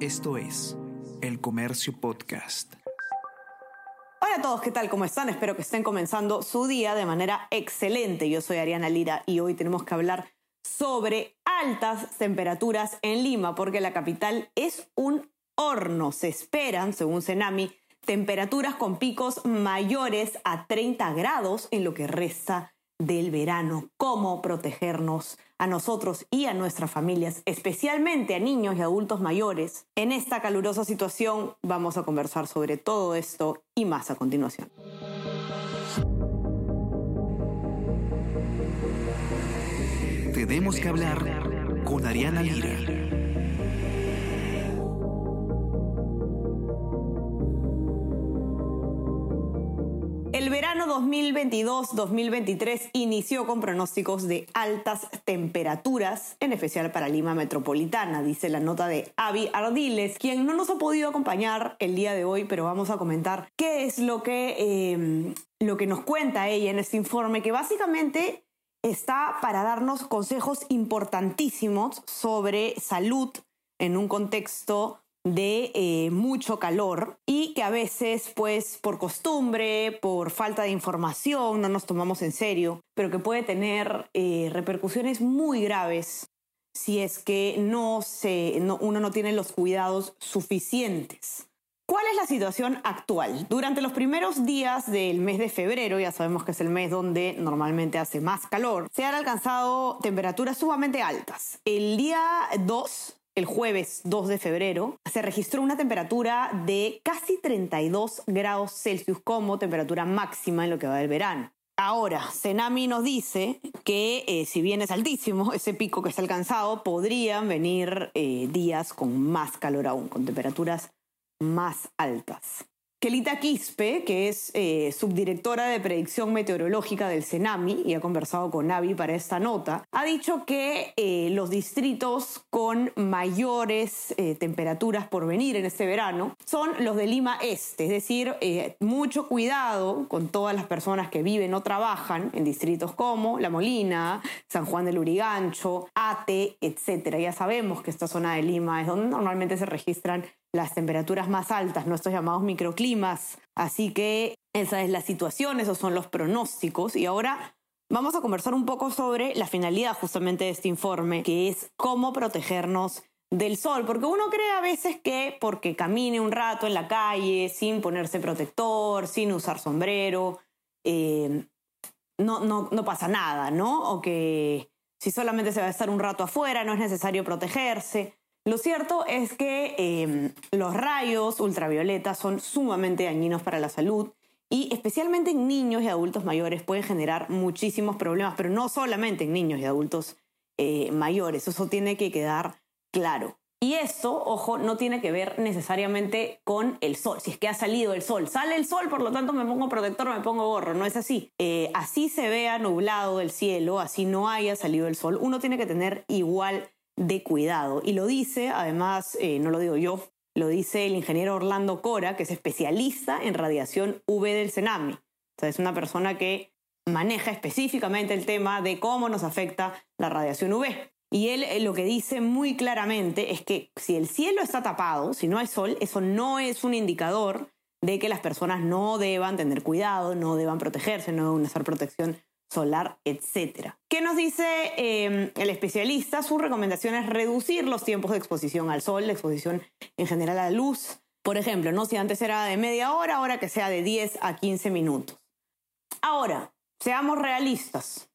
Esto es El Comercio Podcast. Hola a todos, ¿qué tal? ¿Cómo están? Espero que estén comenzando su día de manera excelente. Yo soy Ariana Lira y hoy tenemos que hablar sobre altas temperaturas en Lima, porque la capital es un horno. Se esperan, según Cenami, temperaturas con picos mayores a 30 grados en lo que resta del verano, cómo protegernos a nosotros y a nuestras familias, especialmente a niños y adultos mayores. En esta calurosa situación vamos a conversar sobre todo esto y más a continuación. Tenemos que hablar con Ariana Lira. El verano 2022-2023 inició con pronósticos de altas temperaturas, en especial para Lima Metropolitana, dice la nota de Avi Ardiles, quien no nos ha podido acompañar el día de hoy, pero vamos a comentar qué es lo que, em, lo que nos cuenta ella en este informe, que básicamente está para darnos consejos importantísimos sobre salud en un contexto de eh, mucho calor y que a veces pues por costumbre, por falta de información no nos tomamos en serio, pero que puede tener eh, repercusiones muy graves si es que no se, uno no tiene los cuidados suficientes. ¿Cuál es la situación actual? Durante los primeros días del mes de febrero, ya sabemos que es el mes donde normalmente hace más calor, se han alcanzado temperaturas sumamente altas. El día 2 el jueves 2 de febrero, se registró una temperatura de casi 32 grados Celsius como temperatura máxima en lo que va del verano. Ahora, Senami nos dice que eh, si bien es altísimo ese pico que está alcanzado, podrían venir eh, días con más calor aún, con temperaturas más altas. Kelita Quispe, que es eh, subdirectora de predicción meteorológica del CENAMI y ha conversado con Navi para esta nota, ha dicho que eh, los distritos con mayores eh, temperaturas por venir en este verano son los de Lima Este, es decir, mucho cuidado con todas las personas que viven o trabajan en distritos como La Molina, San Juan del Urigancho, Ate, etc. Ya sabemos que esta zona de Lima es donde normalmente se registran las temperaturas más altas, nuestros llamados microclimas. Así que esa es la situación, esos son los pronósticos. Y ahora vamos a conversar un poco sobre la finalidad justamente de este informe, que es cómo protegernos del sol, porque uno cree a veces que porque camine un rato en la calle sin ponerse protector, sin usar sombrero, eh, no, no, no pasa nada, ¿no? O que si solamente se va a estar un rato afuera, no es necesario protegerse. Lo cierto es que em, los rayos ultravioletas son sumamente dañinos para la salud y especialmente en niños y adultos mayores pueden generar muchísimos problemas, pero no solamente en niños y adultos eh, mayores, eso tiene que quedar claro. Y esto, ojo, no tiene que ver necesariamente con el sol. Si es que ha salido el sol, sale el sol, por lo tanto me pongo protector, me pongo gorro. No es así. Eh, así se vea nublado el cielo, así no haya salido el sol. Uno tiene que tener igual de cuidado. Y lo dice, además, eh, no lo digo yo, lo dice el ingeniero Orlando Cora, que es especialista en radiación UV del CENAMI. O es una persona que maneja específicamente el tema de cómo nos afecta la radiación UV. Y él eh, lo que dice muy claramente es que si el cielo está tapado, si no hay sol, eso no es un indicador de que las personas no deban tener cuidado, no deban protegerse, no deben usar protección solar, etc. ¿Qué nos dice em, el especialista? Su recomendación es reducir los tiempos de exposición al sol, la exposición en general a la luz. Por ejemplo, ¿no? si antes era de media hora, ahora que sea de 10 a 15 minutos. Ahora, seamos realistas.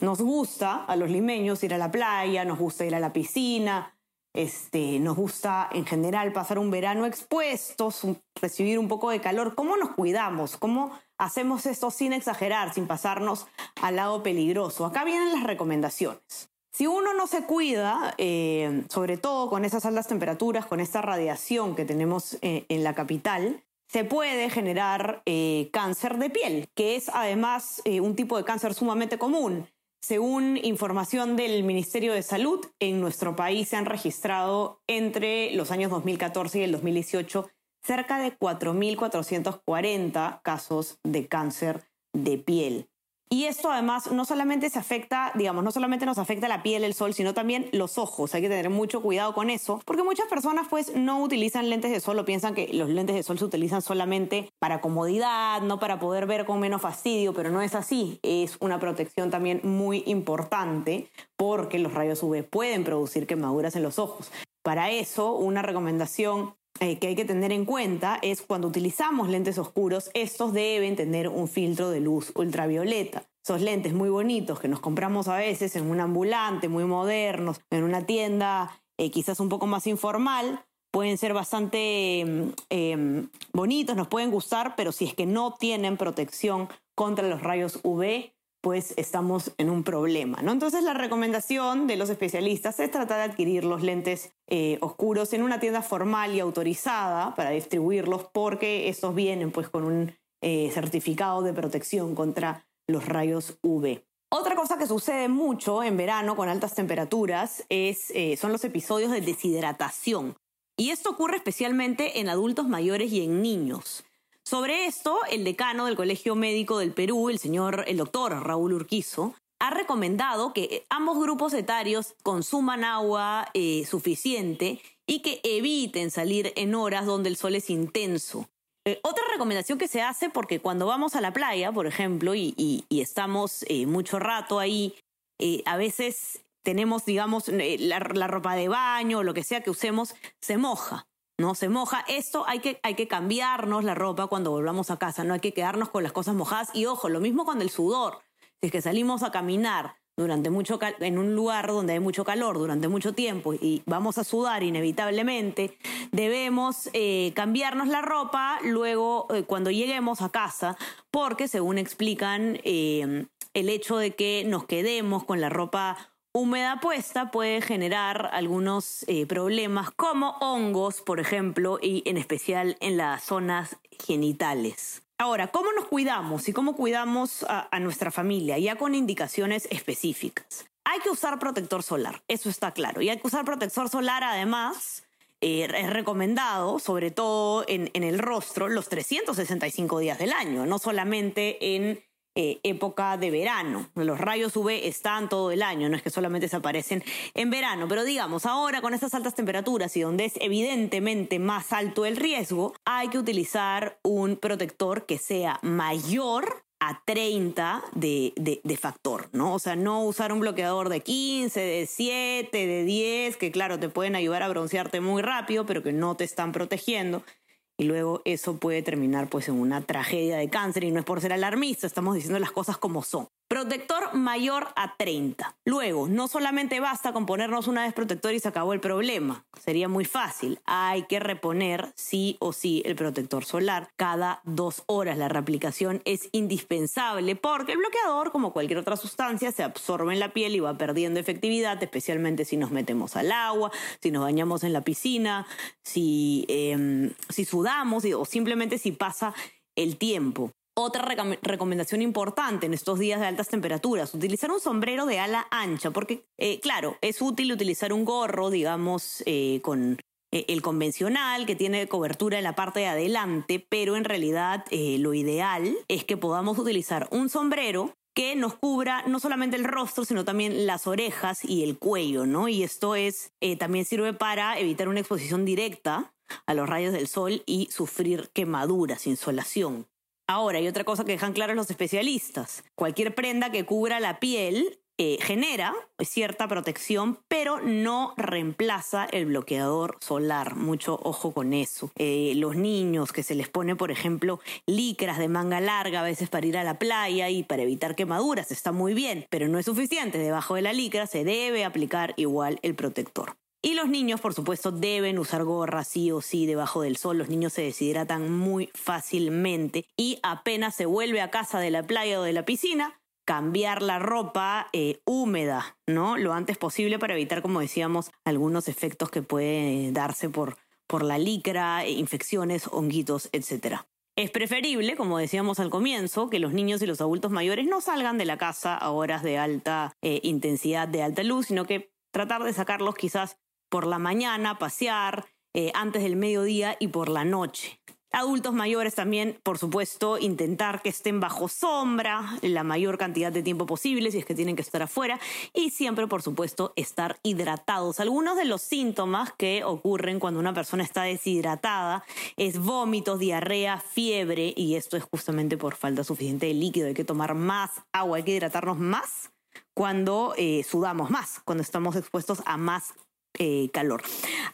Nos gusta a los limeños ir a la playa, nos gusta ir a la piscina, este, nos gusta en general pasar un verano expuestos, recibir un poco de calor. ¿Cómo nos cuidamos? ¿Cómo hacemos esto sin exagerar, sin pasarnos al lado peligroso? Acá vienen las recomendaciones. Si uno no se cuida, eh, sobre todo con esas altas temperaturas, con esta radiación que tenemos eh, en la capital, se puede generar eh, cáncer de piel, que es además un tipo de cáncer sumamente común. Según información del Ministerio de Salud, en nuestro país se han registrado entre los años 2014 y el 2018 cerca de 4.440 casos de cáncer de piel. Y esto además no solamente se afecta, digamos, no solamente nos afecta la piel, el sol, sino también los ojos. Hay que tener mucho cuidado con eso, porque muchas personas pues no utilizan lentes de sol o piensan que los lentes de sol se utilizan solamente para comodidad, no para poder ver con menos fastidio, pero no es así. Es una protección también muy importante porque los rayos UV pueden producir quemaduras en los ojos. Para eso, una recomendación eh, que hay que tener en cuenta es cuando utilizamos lentes oscuros, estos deben tener un filtro de luz ultravioleta. Esos lentes muy bonitos que nos compramos a veces en un ambulante, muy modernos, en una tienda eh, quizás un poco más informal, pueden ser bastante em, em, bonitos, nos pueden gustar, pero si es que no tienen protección contra los rayos UV, pues estamos en un problema. ¿no? Entonces la recomendación de los especialistas es tratar de adquirir los lentes eh, oscuros en una tienda formal y autorizada para distribuirlos porque estos vienen pues con un eh, certificado de protección contra los rayos UV. Otra cosa que sucede mucho en verano con altas temperaturas es, eh, son los episodios de deshidratación. Y esto ocurre especialmente en adultos mayores y en niños. Sobre esto, el decano del Colegio Médico del Perú, el señor, el doctor Raúl Urquizo, ha recomendado que ambos grupos etarios consuman agua eh, suficiente y que eviten salir en horas donde el sol es intenso. Eh, otra recomendación que se hace, porque cuando vamos a la playa, por ejemplo, y, estamos eh, mucho rato ahí, a veces tenemos, digamos, la, la ropa de baño o lo que sea que usemos, se moja. ¿No? Se moja. Esto hay que, hay que cambiarnos la ropa cuando volvamos a casa, no hay que quedarnos con las cosas mojadas. Y ojo, lo mismo con el sudor. Si es que salimos a caminar durante mucho en un lugar donde hay mucho calor durante mucho tiempo y vamos a sudar inevitablemente, debemos eh, cambiarnos la ropa luego eh, cuando lleguemos a casa, porque según explican, eh, el hecho de que nos quedemos con la ropa húmeda puesta puede generar algunos eh, problemas como hongos, por ejemplo, y en especial en las zonas genitales. Ahora, ¿cómo nos cuidamos y cómo cuidamos a, nuestra familia? Ya con indicaciones específicas. Hay que usar protector solar, eso está claro. Y hay que usar protector solar además. Eh, es recomendado, sobre todo en el rostro, los 365 días del año, no solamente en eh, época de verano. Los rayos UV están todo el año, no es que solamente se aparecen en verano, pero digamos, ahora con estas altas temperaturas y donde es evidentemente más alto el riesgo, hay que utilizar un protector que sea mayor a 30 de, de, factor, ¿no? O sea, no usar un bloqueador de 15, de 7, de 10, que claro, te pueden ayudar a broncearte muy rápido, pero que no te están protegiendo y luego eso puede terminar pues en una tragedia de cáncer y no es por ser alarmista, estamos diciendo las cosas como son. Protector mayor a 30. Luego, no solamente basta con ponernos una vez protector y se acabó el problema. Sería muy fácil. Hay que reponer sí o sí el protector solar cada dos horas. La reaplicación es indispensable porque el bloqueador, como cualquier otra sustancia, se absorbe en la piel y va perdiendo efectividad, especialmente si nos metemos al agua, si nos bañamos en la piscina, si, em, si sudamos o simplemente si pasa el tiempo. Otra recomendación importante en estos días de altas temperaturas, utilizar un sombrero de ala ancha, porque eh, claro, es útil utilizar un gorro, digamos, eh, con eh, el convencional, que tiene cobertura en la parte de adelante, pero en realidad lo ideal es que podamos utilizar un sombrero que nos cubra no solamente el rostro, sino también las orejas y el cuello, ¿no? Y esto es, también sirve para evitar una exposición directa a los rayos del sol y sufrir quemaduras, insolación. Ahora, hay otra cosa que dejan claros los especialistas. Cualquier prenda que cubra la piel eh, genera cierta protección, pero no reemplaza el bloqueador solar. Mucho ojo con eso. Eh, los niños que se les pone, por ejemplo, licras de manga larga a veces para ir a la playa y para evitar quemaduras, está muy bien, pero no es suficiente. Debajo de la licra se debe aplicar igual el protector. Y los niños, por supuesto, deben usar gorra sí o sí debajo del sol. Los niños se deshidratan muy fácilmente y apenas se vuelve a casa de la playa o de la piscina, cambiar la ropa eh, húmeda, ¿no? Lo antes posible para evitar, como decíamos, algunos efectos que pueden darse por, por la licra, eh, infecciones, honguitos, etc. Es preferible, como decíamos al comienzo, que los niños y los adultos mayores no salgan de la casa a horas de alta eh, intensidad, de alta luz, sino que tratar de sacarlos quizás por la mañana, pasear, eh, antes del mediodía y por la noche. Adultos mayores también, por supuesto, intentar que estén bajo sombra la mayor cantidad de tiempo posible si es que tienen que estar afuera y siempre, por supuesto, estar hidratados. Algunos de los síntomas que ocurren cuando una persona está deshidratada es vómitos, diarrea, fiebre y esto es justamente por falta suficiente de líquido. Hay que tomar más agua, hay que hidratarnos más cuando eh, sudamos más, cuando estamos expuestos a más eh, calor.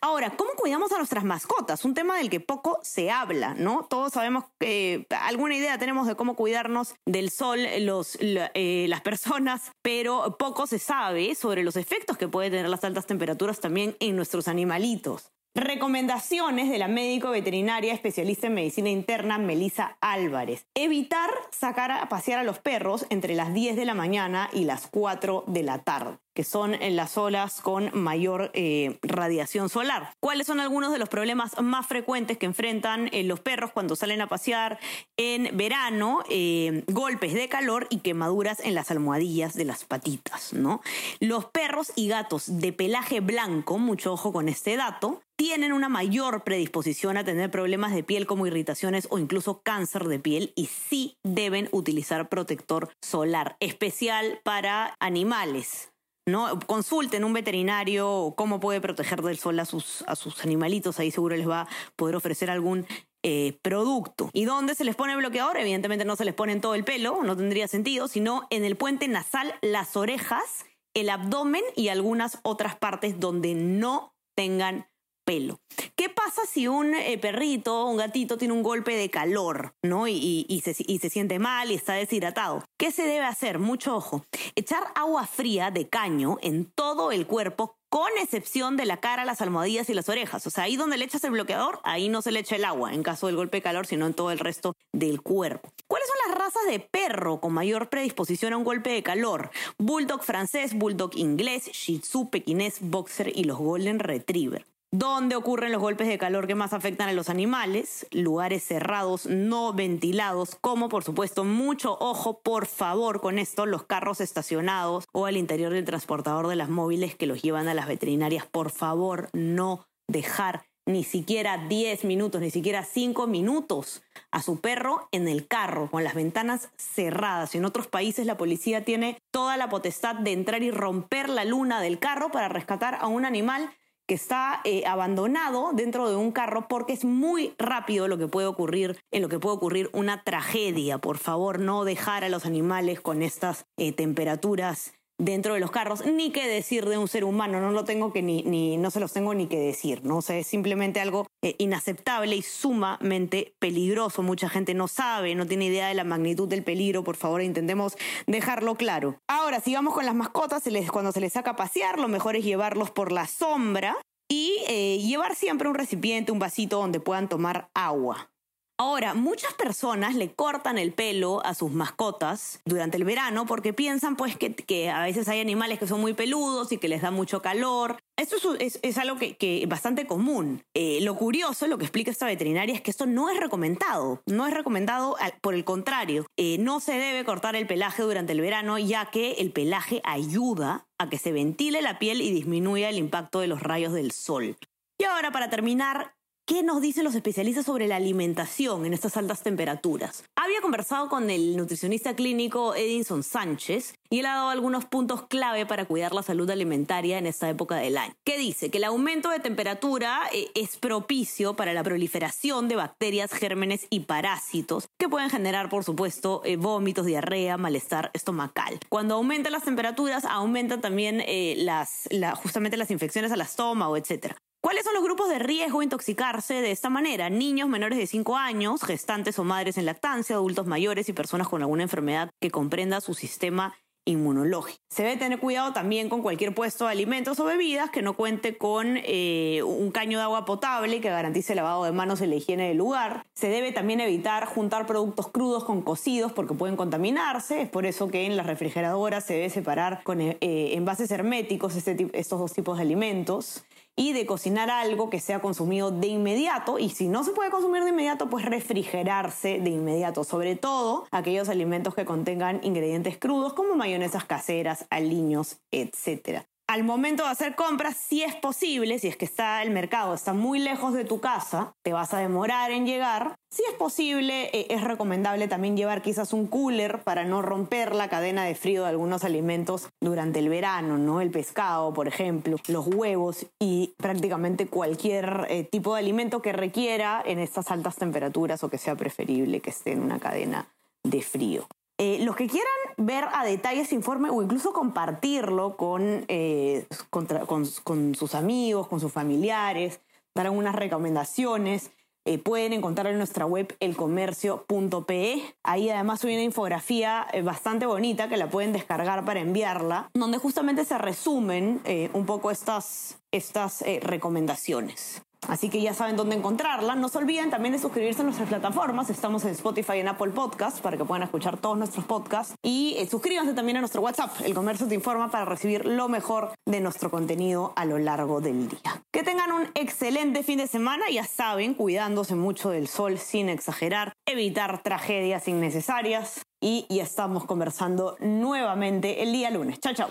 Ahora, ¿cómo cuidamos a nuestras mascotas? Un tema del que poco se habla, ¿no? Todos sabemos que alguna idea tenemos de cómo cuidarnos del sol eh, las personas, pero poco se sabe sobre los efectos que pueden tener las altas temperaturas también en nuestros animalitos. Recomendaciones de la médico veterinaria especialista en medicina interna Melissa Álvarez. Evitar sacar a pasear a los perros entre las 10 de la mañana y las 4 de la tarde que son en las olas con mayor eh, radiación solar. ¿Cuáles son algunos de los problemas más frecuentes que enfrentan eh, los perros cuando salen a pasear en verano? Eh, golpes de calor y quemaduras en las almohadillas de las patitas, ¿no? Los perros y gatos de pelaje blanco, mucho ojo con este dato, tienen una mayor predisposición a tener problemas de piel como irritaciones o incluso cáncer de piel y sí deben utilizar protector solar, especial para animales. ¿No? Consulten un veterinario cómo puede proteger del sol a sus, a sus animalitos, ahí seguro les va a poder ofrecer algún eh, producto. ¿Y dónde se les pone bloqueador? Evidentemente no se les pone en todo el pelo, no tendría sentido, sino en el puente nasal, las orejas, el abdomen y algunas otras partes donde no tengan pelo. ¿Qué pasa si un eh, perrito, un gatito tiene un golpe de calor, ¿no? Y, se, siente mal y está deshidratado. ¿Qué se debe hacer? Mucho ojo. Echar agua fría de caño en todo el cuerpo con excepción de la cara, las almohadillas y las orejas. O sea, ahí donde le echas el bloqueador, ahí no se le echa el agua en caso del golpe de calor, sino en todo el resto del cuerpo. ¿Cuáles son las razas de perro con mayor predisposición a un golpe de calor? Bulldog francés, bulldog inglés, shih tzu, pequinés, boxer y los golden retriever dónde ocurren los golpes de calor que más afectan a los animales, lugares cerrados, no ventilados, como por supuesto mucho ojo, por favor, con esto, los carros estacionados o al interior del transportador de las móviles que los llevan a las veterinarias, por favor, no dejar ni siquiera 10 minutos, ni siquiera 5 minutos a su perro en el carro, con las ventanas cerradas. En otros países la policía tiene toda la potestad de entrar y romper la luna del carro para rescatar a un animal que está eh, abandonado dentro de un carro porque es muy rápido lo que puede ocurrir, en lo que puede ocurrir una tragedia. Por favor, no dejar a los animales con estas eh, temperaturas dentro de los carros, ni qué decir de un ser humano, no lo tengo que ni, ni no se los tengo ni que decir, ¿no? O es simplemente algo eh, inaceptable y sumamente peligroso. Mucha gente no sabe, no tiene idea de la magnitud del peligro, por favor, intentemos dejarlo claro. Ahora, si vamos con las mascotas, cuando se les saca a pasear, lo mejor es llevarlos por la sombra y eh, llevar siempre un recipiente, un vasito donde puedan tomar agua. Ahora, muchas personas le cortan el pelo a sus mascotas durante el verano porque piensan pues que, a veces hay animales que son muy peludos y que les da mucho calor. Esto es, algo que, es bastante común. Eh, lo curioso, lo que explica esta veterinaria, es que esto no es recomendado. No es recomendado, por el contrario, eh, no se debe cortar el pelaje durante el verano ya que el pelaje ayuda a que se ventile la piel y disminuya el impacto de los rayos del sol. Y ahora para terminar, ¿Qué nos dicen los especialistas sobre la alimentación en estas altas temperaturas? Había conversado con el nutricionista clínico Edinson Sánchez y él ha dado algunos puntos clave para cuidar la salud alimentaria en esta época del año. ¿Qué dice? Que el aumento de temperatura eh, es propicio para la proliferación de bacterias, gérmenes y parásitos que pueden generar, por supuesto, eh, vómitos, diarrea, malestar estomacal. Cuando aumentan las temperaturas, aumentan también eh, las, justamente las infecciones al estómago, etc. ¿Cuáles son los grupos de riesgo a intoxicarse de esta manera? Niños menores de 5 años, gestantes o madres en lactancia, adultos mayores y personas con alguna enfermedad que comprenda su sistema inmunológico. Se debe tener cuidado también con cualquier puesto de alimentos o bebidas que no cuente con eh, un caño de agua potable que garantice el lavado de manos y la higiene del lugar. Se debe también evitar juntar productos crudos con cocidos porque pueden contaminarse. Es por eso que en las refrigeradoras se debe separar con eh, envases herméticos este, estos dos tipos de alimentos y de cocinar algo que sea consumido de inmediato y si no se puede consumir de inmediato, pues refrigerarse de inmediato, sobre todo aquellos alimentos que contengan ingredientes crudos como mayonesas caseras, aliños, etc. al momento de hacer compras, si es posible, si es que está el mercado, está muy lejos de tu casa, te vas a demorar en llegar. Si es posible, eh, es recomendable también llevar quizás un cooler para no romper la cadena de frío de algunos alimentos durante el verano, ¿no? El pescado, por ejemplo, los huevos y prácticamente cualquier eh, tipo de alimento que requiera en estas altas temperaturas o que sea preferible que esté en una cadena de frío. Eh, los que quieran ver a detalle ese informe o incluso compartirlo con, eh, con, sus amigos, con sus familiares, dar algunas recomendaciones, eh, pueden encontrar en nuestra web elcomercio.pe. Ahí además hay una infografía bastante bonita que la pueden descargar para enviarla, donde justamente se resumen un poco estas, estas recomendaciones. Así que ya saben dónde encontrarla. No se olviden también de suscribirse a nuestras plataformas. Estamos en Spotify y en Apple Podcasts para que puedan escuchar todos nuestros podcasts. Y eh, suscríbanse también a nuestro WhatsApp. El comercio te informa para recibir lo mejor de nuestro contenido a lo largo del día. Que tengan un excelente fin de semana. Ya saben, cuidándose mucho del sol sin exagerar, evitar tragedias innecesarias. Y ya estamos conversando nuevamente el día lunes. Chao, chao.